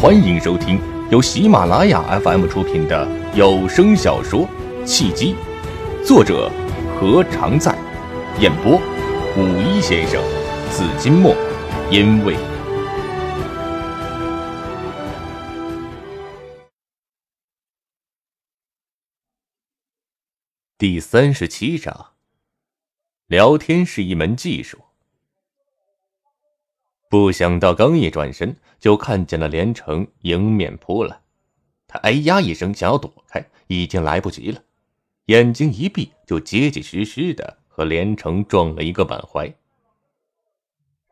欢迎收听由喜马拉雅 FM 出品的有声小说《契机》，作者何常在，演播五一先生、紫金墨，因为第三十七章，聊天是一门技术。不想到，刚一转身，就看见了连城迎面扑来。他哎呀一声，想要躲开，已经来不及了。眼睛一闭，就结结实实的和连城撞了一个满怀。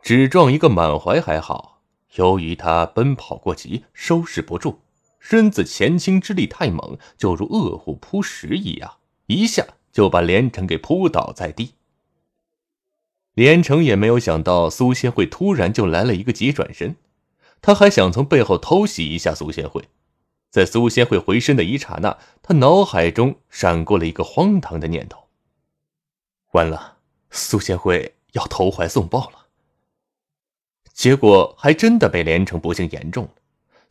只撞一个满怀还好，由于他奔跑过急，收拾不住，身子前倾之力太猛，就如饿虎扑食一样，一下就把连城给扑倒在地。连城也没有想到苏仙慧突然就来了一个急转身，他还想从背后偷袭一下苏仙慧。在苏仙慧回身的一刹那，他脑海中闪过了一个荒唐的念头：完了，苏仙慧要投怀送抱了。结果还真的被连城不幸言中了。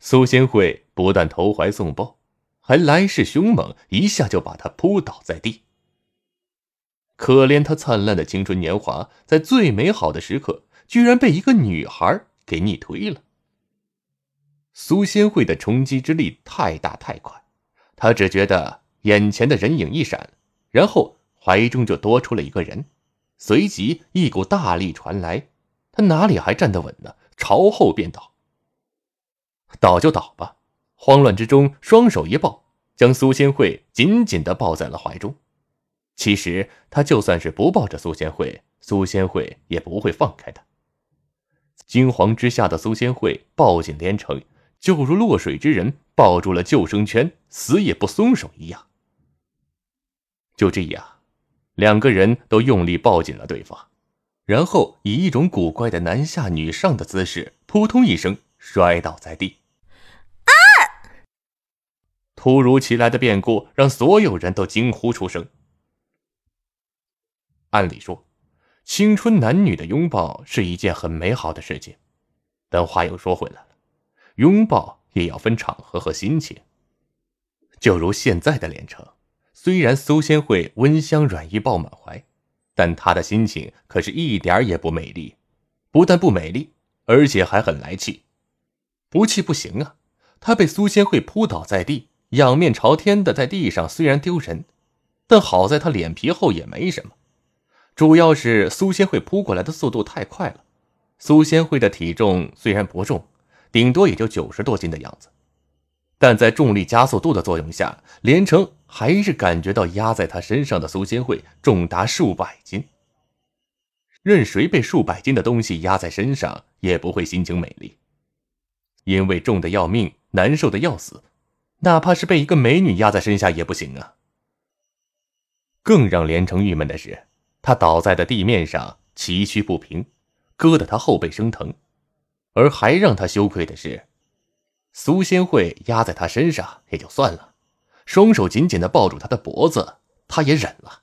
苏仙慧不但投怀送抱，还来势凶猛，一下就把他扑倒在地。可怜他灿烂的青春年华，在最美好的时刻，居然被一个女孩给逆推了。苏仙慧的冲击之力太大太快，他只觉得眼前的人影一闪，然后怀中就多出了一个人，随即一股大力传来，他哪里还站得稳呢？朝后便倒。倒就倒吧，慌乱之中，双手一抱，将苏仙慧紧紧的抱在了怀中。其实他就算是不抱着苏仙慧，苏仙慧也不会放开他。惊慌之下的苏仙慧抱紧连城，就如落水之人抱住了救生圈，死也不松手一样。就这样，两个人都用力抱紧了对方，然后以一种古怪的男下女上的姿势，扑通一声摔倒在地。啊！突如其来的变故让所有人都惊呼出声。按理说，青春男女的拥抱是一件很美好的事情，但话又说回来了，拥抱也要分场合和心情。就如现在的连城，虽然苏仙慧温香软玉抱满怀，但他的心情可是一点也不美丽，不但不美丽，而且还很来气。不气不行啊！他被苏仙慧扑倒在地，仰面朝天的在地上，虽然丢人，但好在他脸皮厚，也没什么。主要是苏仙慧扑过来的速度太快了。苏仙慧的体重虽然不重，顶多也就九十多斤的样子，但在重力加速度的作用下，连城还是感觉到压在他身上的苏仙慧重达数百斤。任谁被数百斤的东西压在身上，也不会心情美丽，因为重的要命，难受的要死，哪怕是被一个美女压在身下也不行啊。更让连城郁闷的是。他倒在的地面上崎岖不平，硌得他后背生疼。而还让他羞愧的是，苏仙慧压在他身上也就算了，双手紧紧的抱住他的脖子，他也忍了。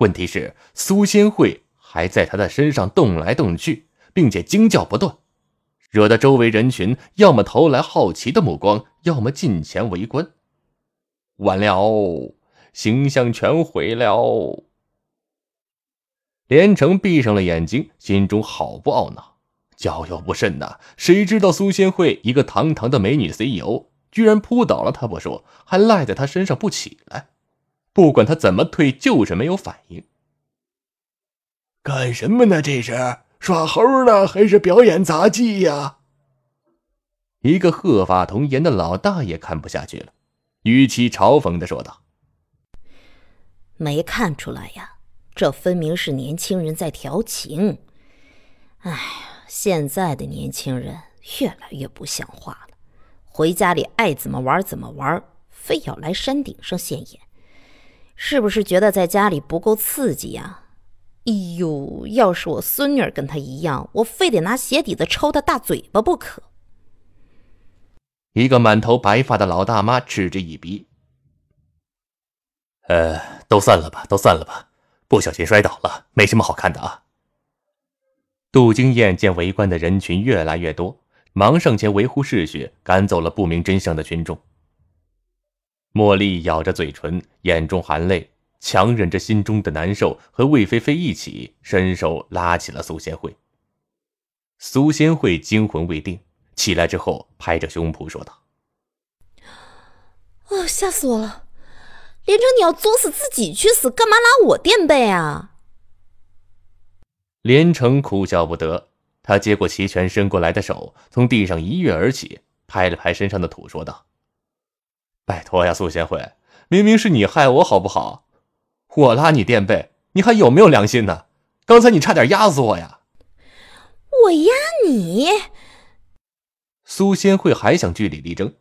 问题是苏仙慧还在他的身上动来动去，并且惊叫不断，惹得周围人群要么投来好奇的目光，要么近前围观。完了，形象全毁了。连城闭上了眼睛，心中好不懊恼，交友不慎呐！谁知道苏仙慧一个堂堂的美女 CEO，居然扑倒了他不说，还赖在他身上不起来。不管他怎么退，就是没有反应。干什么呢？这是耍猴呢，还是表演杂技呀？一个鹤发童颜的老大爷看不下去了，语气嘲讽的说道：“没看出来呀？”这分明是年轻人在调情。哎呀，现在的年轻人越来越不像话了，回家里爱怎么玩怎么玩，非要来山顶上现眼，是不是觉得在家里不够刺激呀？哎呦，要是我孙女儿跟他一样，我非得拿鞋底子抽他大嘴巴不可！一个满头白发的老大妈嗤之以鼻：“呃，都散了吧，都散了吧。”不小心摔倒了，没什么好看的啊。杜金燕见围观的人群越来越多，忙上前维护秩序，赶走了不明真相的群众。茉莉咬着嘴唇，眼中含泪，强忍着心中的难受，和魏菲菲一起伸手拉起了苏仙慧。苏仙慧惊魂未定，起来之后拍着胸脯说道：“啊，吓死我了！连城，你要作死自己去死，干嘛拉我垫背啊？”连城哭笑不得，他接过齐全伸过来的手，从地上一跃而起，拍了拍身上的土，说道：“拜托呀，苏贤惠，明明是你害我，好不好？我拉你垫背，你还有没有良心呢？刚才你差点压死我呀！”我压你？苏仙慧还想据理力争，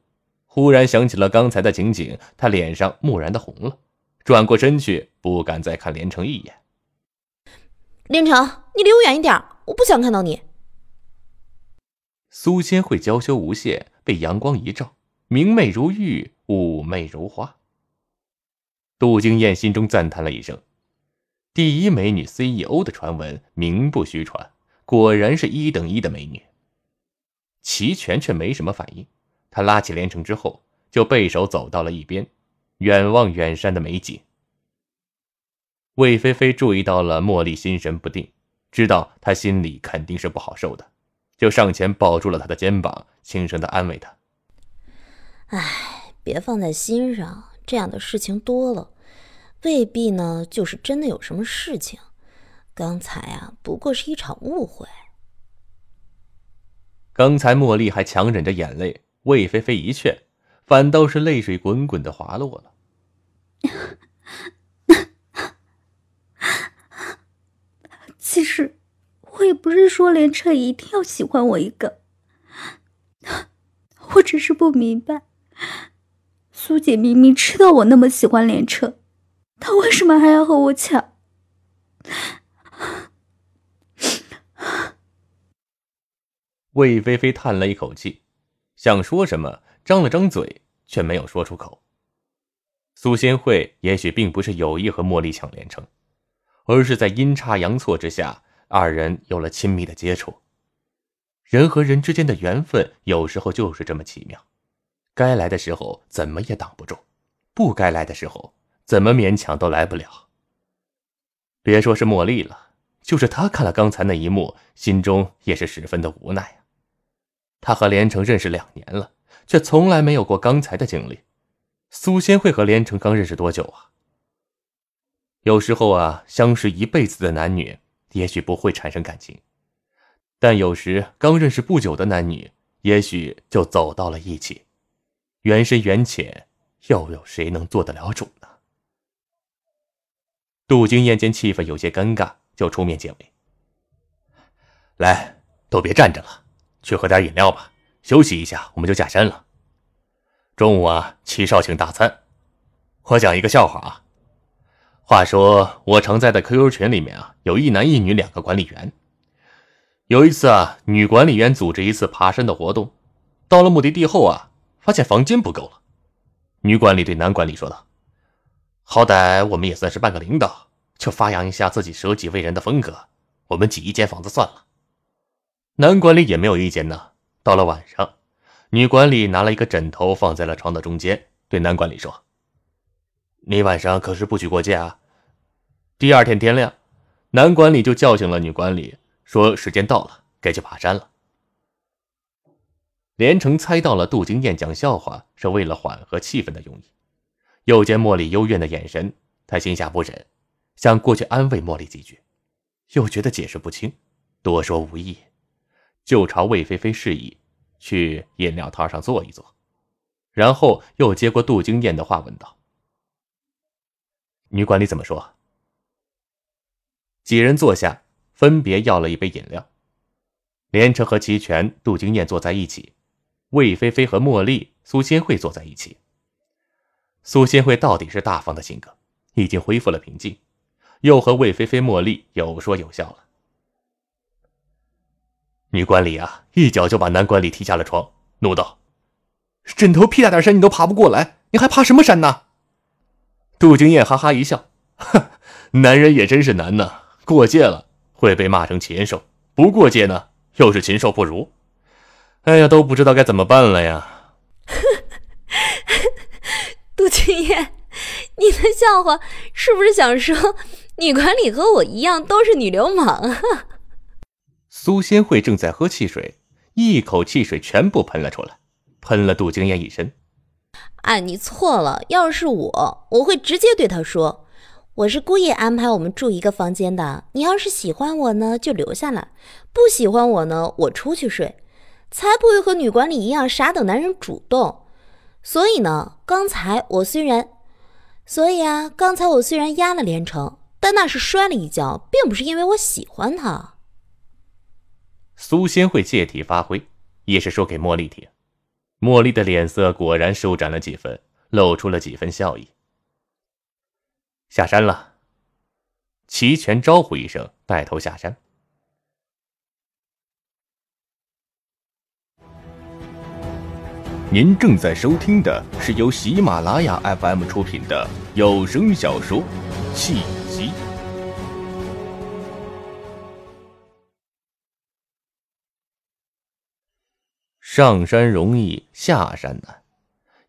忽然想起了刚才的情景，他脸上蓦然的红了，转过身去，不敢再看连城一眼。连城，你离我远一点，我不想看到你。苏仙慧娇羞无限，被阳光一照，明媚如玉，妩媚如花。杜金燕心中赞叹了一声：“第一美女 CEO 的传闻名不虚传，果然是一等一的美女。”齐全却没什么反应，他拉起连城之后，就背手走到了一边，远望远山的美景。魏菲菲注意到了茉莉心神不定，知道她心里肯定是不好受的，就上前抱住了她的肩膀，轻声的安慰她：“哎，别放在心上，这样的事情多了，未必呢就是真的有什么事情。刚才啊，不过是一场误会。”刚才茉莉还强忍着眼泪，魏菲菲一劝，反倒是泪水滚滚的滑落了。其实，我也不是说连彻一定要喜欢我一个，我只是不明白，苏姐明明知道我那么喜欢连彻，她为什么还要和我抢？魏菲菲叹了一口气，想说什么，张了张嘴，却没有说出口。苏仙慧也许并不是有意和茉莉抢连城。而是在阴差阳错之下，二人有了亲密的接触。人和人之间的缘分有时候就是这么奇妙，该来的时候怎么也挡不住，不该来的时候怎么勉强都来不了。别说是茉莉了，就是他看了刚才那一幕，心中也是十分的无奈啊。他和连城认识两年了，却从来没有过刚才的经历。苏仙慧和连城刚认识多久啊？有时候啊，相识一辈子的男女也许不会产生感情，但有时刚认识不久的男女，也许就走到了一起。缘深缘浅，又有谁能做得了主呢？杜金燕见气氛有些尴尬，就出面解围：“来，都别站着了，去喝点饮料吧，休息一下，我们就下山了。中午啊，齐少请大餐。我讲一个笑话啊。”话说，我常在的 QQ 群里面啊，有一男一女两个管理员。有一次啊，女管理员组织一次爬山的活动，到了目的地后啊，发现房间不够了。女管理对男管理说道：“好歹我们也算是半个领导，就发扬一下自己舍己为人的风格，我们挤一间房子算了。”男管理也没有意见呢。到了晚上，女管理拿了一个枕头放在了床的中间，对男管理说。你晚上可是不许过界啊！第二天天亮，男管理就叫醒了女管理，说时间到了，该去爬山了。连城猜到了杜金燕讲笑话是为了缓和气氛的用意，又见茉莉幽怨的眼神，他心下不忍，想过去安慰茉莉几句，又觉得解释不清，多说无益，就朝魏菲菲示意去饮料摊上坐一坐，然后又接过杜金燕的话问道。女管理怎么说？几人坐下，分别要了一杯饮料。连城和齐全、杜金燕坐在一起，魏菲菲和茉莉、苏仙慧坐在一起。苏仙慧到底是大方的性格，已经恢复了平静，又和魏菲菲、茉莉有说有笑了。女管理啊，一脚就把男管理踢下了床，怒道：“枕头屁大点山你都爬不过来，你还爬什么山呢？”杜金燕哈哈一笑，哼，男人也真是难呐！过界了会被骂成禽兽，不过界呢又是禽兽不如。哎呀，都不知道该怎么办了呀！杜君燕，你的笑话是不是想说女管理和我一样都是女流氓啊？苏仙慧正在喝汽水，一口汽水全部喷了出来，喷了杜金燕一身。哎，你错了，要是我，我会直接对他说。我是故意安排我们住一个房间的。你要是喜欢我呢，就留下来；不喜欢我呢，我出去睡。才不会和女管理一样傻等男人主动。所以呢，刚才我虽然，所以啊，刚才我虽然压了连城，但那是摔了一跤，并不是因为我喜欢他。苏仙会借题发挥，也是说给茉莉听。茉莉的脸色果然舒展了几分，露出了几分笑意。下山了。齐全招呼一声，带头下山。您正在收听的是由喜马拉雅 FM 出品的有声小说《契上山容易下山难，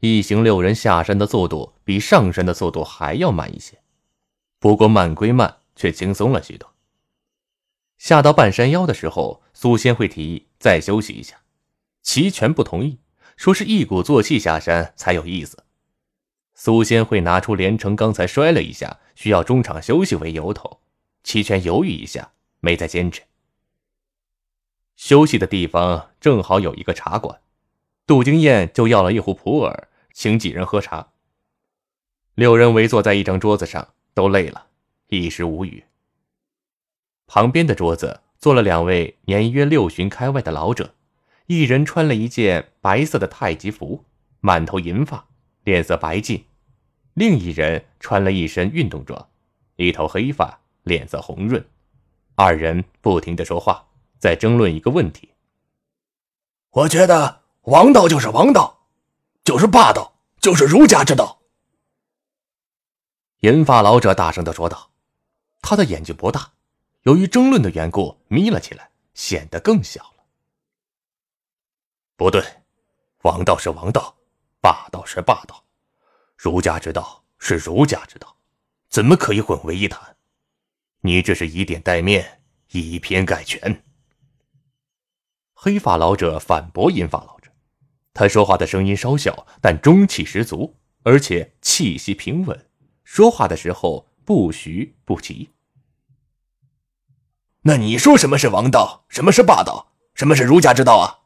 一行六人下山的速度比上山的速度还要慢一些。不过慢归慢，却轻松了许多。下到半山腰的时候，苏仙会提议再休息一下，齐全不同意，说是一鼓作气下山才有意思。苏仙会拿出连城刚才摔了一下，需要中场休息为由头，齐全犹豫一下，没再坚持。休息的地方正好有一个茶馆，杜金燕就要了一壶普洱，请几人喝茶。六人围坐在一张桌子上。都累了，一时无语。旁边的桌子坐了两位年约六旬开外的老者，一人穿了一件白色的太极服，满头银发，脸色白净；另一人穿了一身运动装，一头黑发，脸色红润。二人不停的说话，在争论一个问题。我觉得王道就是王道，就是霸道，就是儒家之道。银发老者大声的说道：“他的眼睛不大，由于争论的缘故，眯了起来，显得更小了。不对，王道是王道，霸道是霸道，儒家之道是儒家之道，怎么可以混为一谈？你这是以点带面，以偏概全。”黑发老者反驳银发老者，他说话的声音稍小，但中气十足，而且气息平稳。说话的时候不徐不急。那你说什么是王道，什么是霸道，什么是儒家之道啊？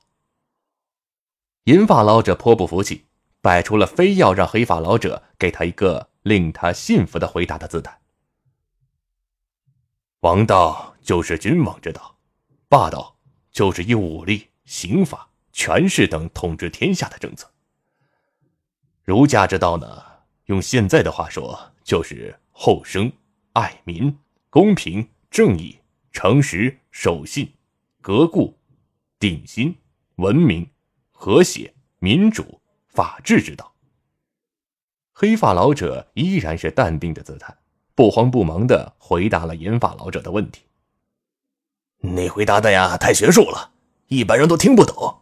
银发老者颇不服气，摆出了非要让黑发老者给他一个令他信服的回答的姿态。王道就是君王之道，霸道就是以武力、刑法、权势等统治天下的政策。儒家之道呢？用现在的话说，就是厚生、爱民、公平、正义、诚实、守信、革故、鼎新、文明、和谐、民主、法治之道。黑发老者依然是淡定的姿态，不慌不忙的回答了银发老者的问题。你回答的呀，太学术了，一般人都听不懂，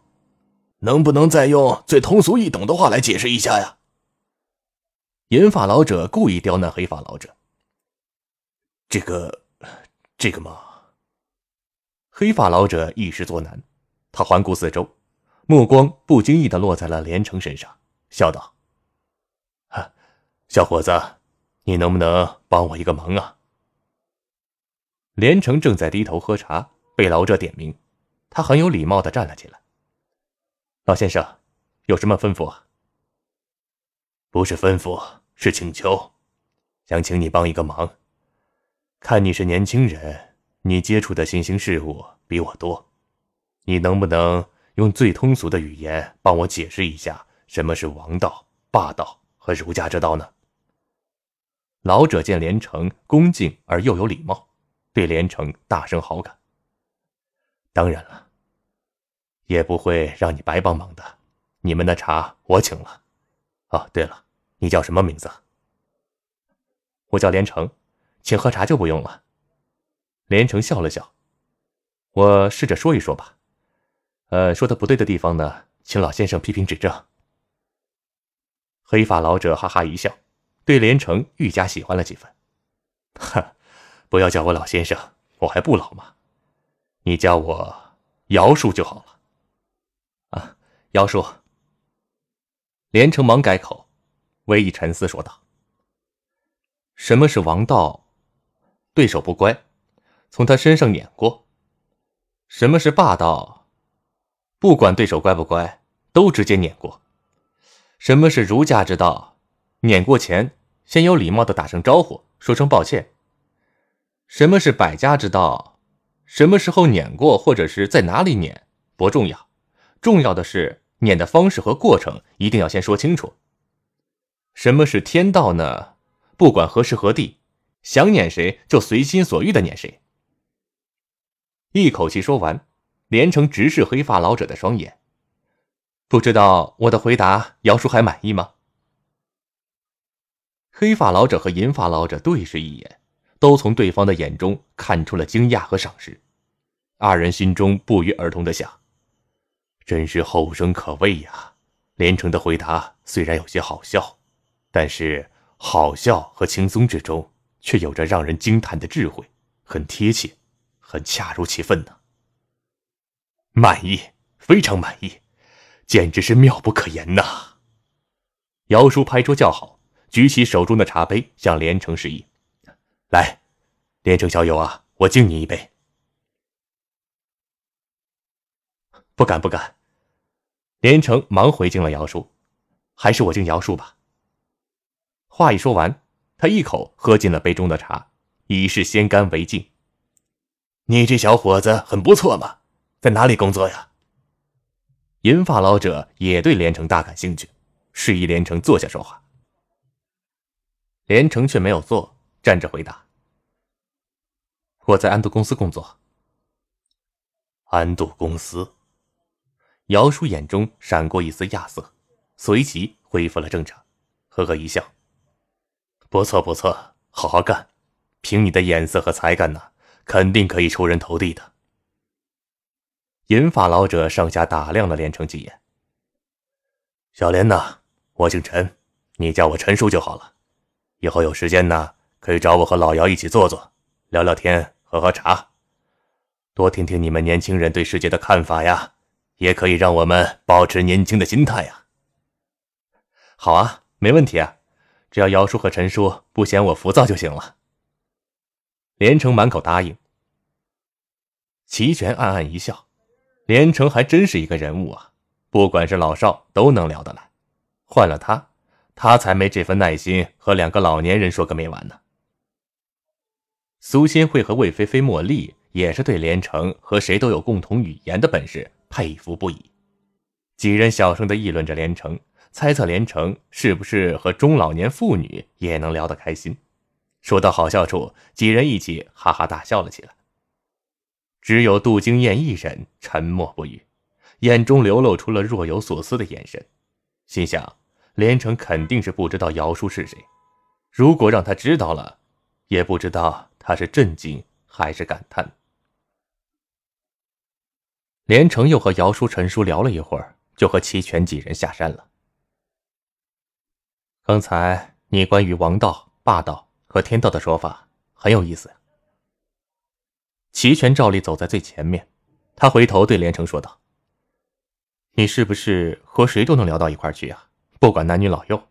能不能再用最通俗易懂的话来解释一下呀？银发老者故意刁难黑发老者。这个，这个嘛。黑发老者一时作难，他环顾四周，目光不经意的落在了连城身上，笑道：“哈，小伙子，你能不能帮我一个忙啊？”连城正在低头喝茶，被老者点名，他很有礼貌的站了起来：“老先生，有什么吩咐啊？”不是吩咐，是请求，想请你帮一个忙。看你是年轻人，你接触的新兴事物比我多，你能不能用最通俗的语言帮我解释一下什么是王道、霸道和儒家之道呢？老者见连城恭敬而又有礼貌，对连城大生好感。当然了，也不会让你白帮忙的，你们的茶我请了。哦，对了。你叫什么名字？我叫连城，请喝茶就不用了。连城笑了笑，我试着说一说吧。呃，说的不对的地方呢，请老先生批评指正。黑发老者哈哈一笑，对连城愈加喜欢了几分。哈，不要叫我老先生，我还不老吗？你叫我姚叔就好了。啊，姚叔。连城忙改口，微一沉思说道：“什么是王道？对手不乖，从他身上碾过。什么是霸道？不管对手乖不乖，都直接碾过。”什么是儒家之道？碾过前，先有礼貌的打声招呼，说声抱歉。什么是百家之道？什么时候撵过，或者是在哪里撵，不重要，重要的是撵的方式和过程一定要先说清楚。什么是天道呢？不管何时何地，想撵谁就随心所欲的撵谁。一口气说完，连城直视黑发老者的双眼。不知道我的回答，姚叔还满意吗？黑发老者和银发老者对视一眼，都从对方的眼中看出了惊讶和赏识。二人心中不约而同的想：真是后生可畏呀！连城的回答虽然有些好笑，但是好笑和轻松之中，却有着让人惊叹的智慧，很贴切，很恰如其分呢。满意，非常满意。简直是妙不可言呐！姚叔拍桌叫好，举起手中的茶杯向连城示意：“来，连城小友啊，我敬你一杯。”不敢不敢。连城忙回敬了姚叔：“还是我敬姚叔吧。”话一说完，他一口喝尽了杯中的茶，以示先干为敬。你这小伙子很不错嘛，在哪里工作呀？银发老者也对连城大感兴趣，示意连城坐下说话。连城却没有坐，站着回答：“我在安度公司工作。”安度公司，姚叔眼中闪过一丝亚色，随即恢复了正常，呵呵一笑：“不错不错，好好干，凭你的眼色和才干呢，肯定可以出人头地的。”银发老者上下打量了连城几眼。小莲呐，我姓陈，你叫我陈叔就好了。以后有时间呢，可以找我和老姚一起坐坐，聊聊天，喝喝茶，多听听你们年轻人对世界的看法呀，也可以让我们保持年轻的心态呀。好啊，没问题啊，只要姚叔和陈叔不嫌我浮躁就行了。连城满口答应。齐全暗暗一笑。连城还真是一个人物啊，不管是老少都能聊得来。换了他，他才没这份耐心和两个老年人说个没完呢。苏新慧和魏菲菲、茉莉也是对连城和谁都有共同语言的本事佩服不已。几人小声的议论着连城，猜测连城是不是和中老年妇女也能聊得开心。说到好笑处，几人一起哈哈大笑了起来。只有杜经燕一人沉默不语，眼中流露出了若有所思的眼神，心想：连城肯定是不知道姚叔是谁。如果让他知道了，也不知道他是震惊还是感叹。连城又和姚叔、陈叔聊了一会儿，就和齐全几人下山了。刚才你关于王道、霸道和天道的说法很有意思。齐全照例走在最前面，他回头对连城说道：“你是不是和谁都能聊到一块去啊？不管男女老幼。”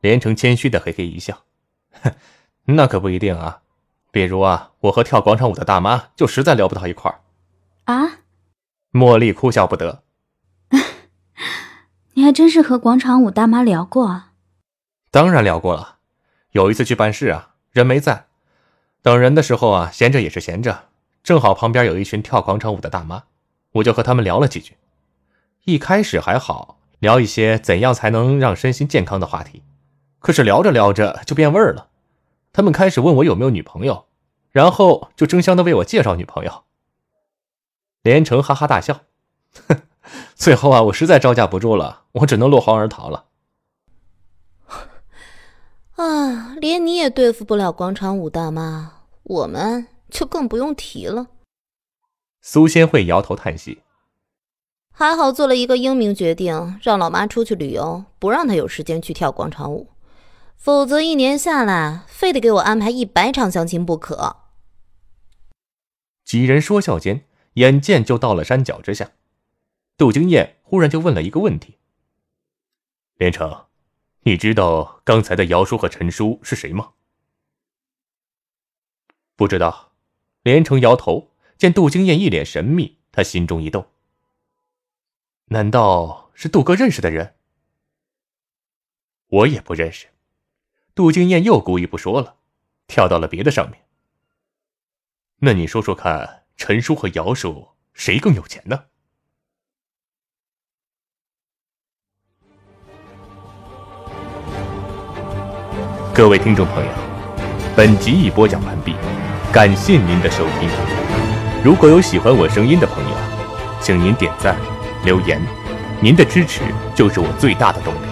连城谦虚的嘿嘿一笑：“哼，那可不一定啊。比如啊，我和跳广场舞的大妈就实在聊不到一块儿。”啊！茉莉哭笑不得：“ 你还真是和广场舞大妈聊过啊？”“当然聊过了。有一次去办事啊，人没在。”等人的时候啊，闲着也是闲着，正好旁边有一群跳广场舞的大妈，我就和他们聊了几句。一开始还好，聊一些怎样才能让身心健康的话题。可是聊着聊着就变味儿了，他们开始问我有没有女朋友，然后就争相的为我介绍女朋友。连城哈哈大笑，哼，最后啊，我实在招架不住了，我只能落荒而逃了。啊，连你也对付不了广场舞大妈。我们就更不用提了。苏仙慧摇头叹息，还好做了一个英明决定，让老妈出去旅游，不让她有时间去跳广场舞，否则一年下来，非得给我安排一百场相亲不可。几人说笑间，眼见就到了山脚之下，杜经燕忽然就问了一个问题：“连城，你知道刚才的姚叔和陈叔是谁吗？”不知道。连城摇头，见杜经燕一脸神秘，他心中一动。难道是杜哥认识的人？我也不认识。杜经燕又故意不说了，跳到了别的上面。那你说说看，陈叔和姚叔谁更有钱呢？各位听众朋友，本集已播讲完毕。感谢您的收听，如果有喜欢我声音的朋友，请您点赞、留言，您的支持就是我最大的动力。